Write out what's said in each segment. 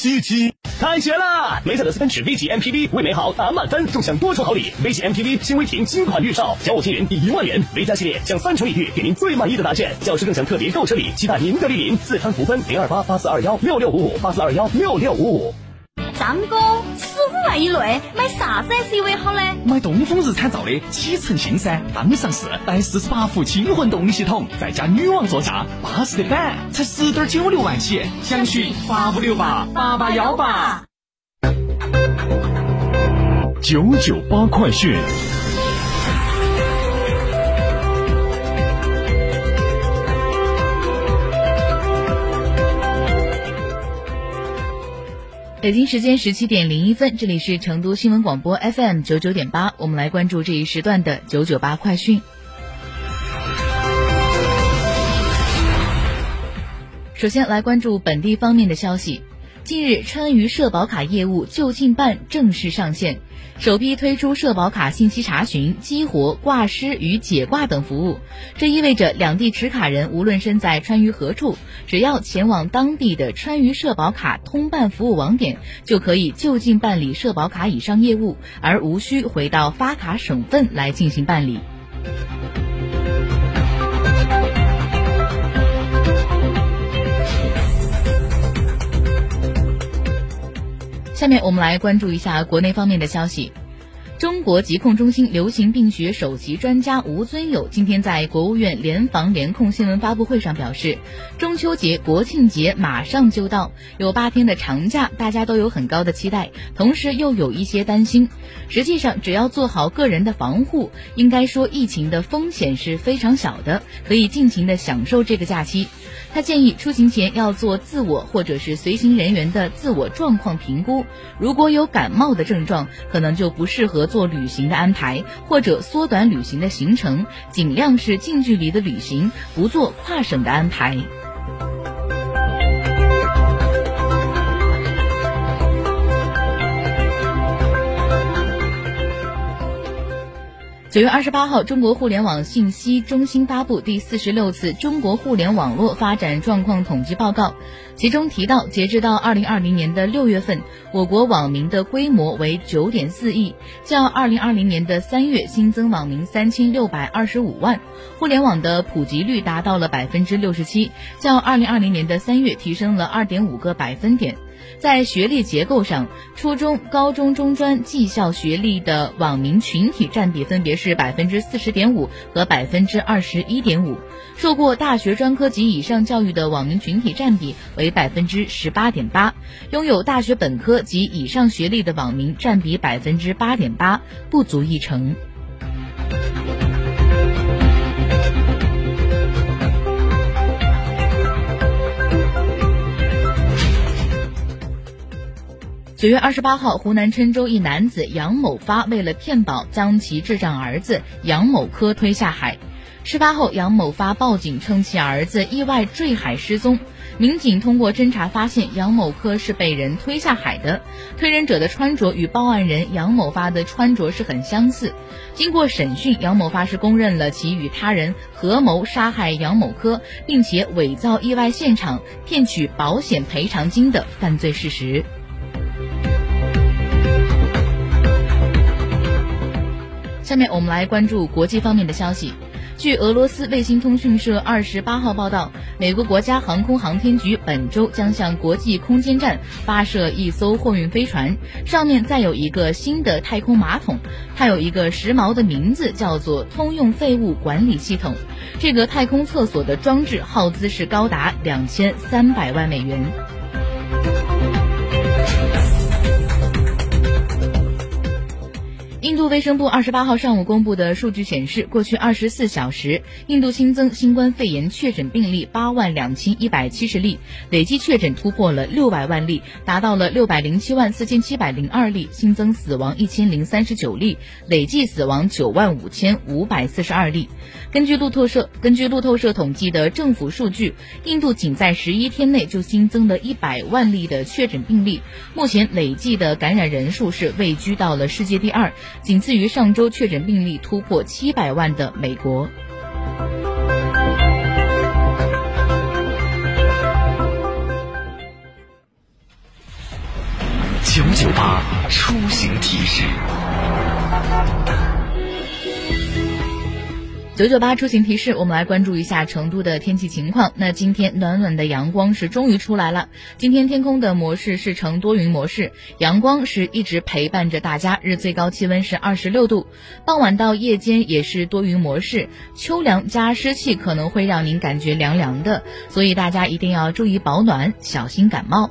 七七。开学啦！梅赛德斯奔驰 V 级 MPV 为美好打满分，纵享多重好礼。V 级 MPV 新威霆新款预售，小五千元抵一万元。V 加系列享三重礼遇，给您最满意的答卷。教师更享特别购车礼，期待您的莅临。四川福分零二八八四二幺六六五五八四二幺六六五五。张哥，五万以内买啥子 SUV 好呢？买东风日产造的启辰星噻，刚上市，带四十八伏轻混动力系统，再加女王座驾，巴适的板，才十点九六万起，详询八五六八八八幺八。九九八快讯。北京时间十七点零一分，这里是成都新闻广播 FM 九九点八，我们来关注这一时段的九九八快讯。首先来关注本地方面的消息。近日，川渝社保卡业务就近办正式上线，首批推出社保卡信息查询、激活、挂失与解挂等服务。这意味着两地持卡人无论身在川渝何处，只要前往当地的川渝社保卡通办服务网点，就可以就近办理社保卡以上业务，而无需回到发卡省份来进行办理。下面我们来关注一下国内方面的消息。中国疾控中心流行病学首席专家吴尊友今天在国务院联防联控新闻发布会上表示，中秋节、国庆节马上就到，有八天的长假，大家都有很高的期待，同时又有一些担心。实际上，只要做好个人的防护，应该说疫情的风险是非常小的，可以尽情的享受这个假期。他建议出行前要做自我或者是随行人员的自我状况评估，如果有感冒的症状，可能就不适合做旅行的安排，或者缩短旅行的行程，尽量是近距离的旅行，不做跨省的安排。九月二十八号，中国互联网信息中心发布第四十六次中国互联网络发展状况统计报告，其中提到，截至到二零二零年的六月份，我国网民的规模为九点四亿，较二零二零年的三月新增网民三千六百二十五万，互联网的普及率达到了百分之六十七，较二零二零年的三月提升了二点五个百分点。在学历结构上，初中、高中、中专、技校学历的网民群体占比分别是百分之四十点五和百分之二十一点五，受过大学专科及以上教育的网民群体占比为百分之十八点八，拥有大学本科及以上学历的网民占比百分之八点八，不足一成。九月二十八号，湖南郴州一男子杨某发为了骗保，将其智障儿子杨某科推下海。事发后，杨某发报警称其儿子意外坠海失踪。民警通过侦查发现，杨某科是被人推下海的。推人者的穿着与报案人杨某发的穿着是很相似。经过审讯，杨某发是供认了其与他人合谋杀害杨某科，并且伪造意外现场骗取保险赔偿金的犯罪事实。下面我们来关注国际方面的消息。据俄罗斯卫星通讯社二十八号报道，美国国家航空航天局本周将向国际空间站发射一艘货运飞船，上面载有一个新的太空马桶，它有一个时髦的名字，叫做通用废物管理系统。这个太空厕所的装置耗资是高达两千三百万美元。卫生部二十八号上午公布的数据显示，过去二十四小时，印度新增新冠肺炎确诊病例八万两千一百七十例，累计确诊突破了六百万例，达到了六百零七万四千七百零二例，新增死亡一千零三十九例，累计死亡九万五千五百四十二例。根据路透社根据路透社统计的政府数据，印度仅在十一天内就新增了一百万例的确诊病例，目前累计的感染人数是位居到了世界第二。仅次于上周确诊病例突破七百万的美国。九九八出行提示。九九八出行提示，我们来关注一下成都的天气情况。那今天暖暖的阳光是终于出来了。今天天空的模式是呈多云模式，阳光是一直陪伴着大家。日最高气温是二十六度，傍晚到夜间也是多云模式，秋凉加湿气可能会让您感觉凉凉的，所以大家一定要注意保暖，小心感冒。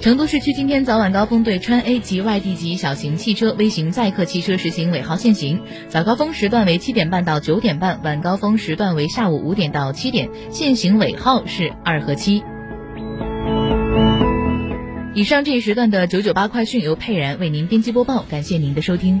成都市区今天早晚高峰对川 A 及外地级小型汽车、微型载客汽车实行尾号限行，早高峰时段为七点半到九点半，晚高峰时段为下午五点到七点，限行尾号是二和七。以上这一时段的九九八快讯由佩然为您编辑播报，感谢您的收听。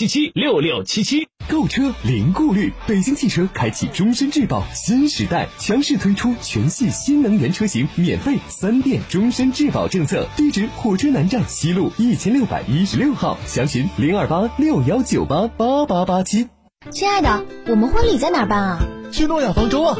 七七六六七七，购车零顾虑。北京汽车开启终身质保新时代，强势推出全系新能源车型免费三电终身质保政策。地址：火车南站西路一千六百一十六号，详询零二八六幺九八八八八七。亲爱的，我们婚礼在哪办啊？去诺亚方舟啊！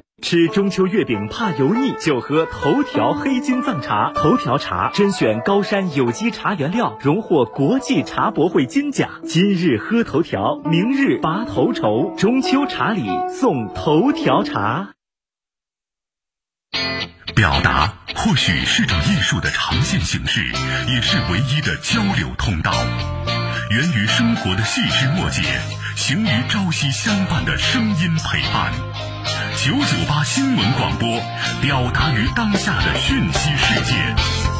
吃中秋月饼怕油腻，就喝头条黑金藏茶。头条茶甄选高山有机茶原料，荣获国际茶博会金奖。今日喝头条，明日拔头筹。中秋茶礼送头条茶。表达或许是种艺术的呈现形式，也是唯一的交流通道。源于生活的细枝末节，行于朝夕相伴的声音陪伴。九九八新闻广播，表达于当下的讯息世界。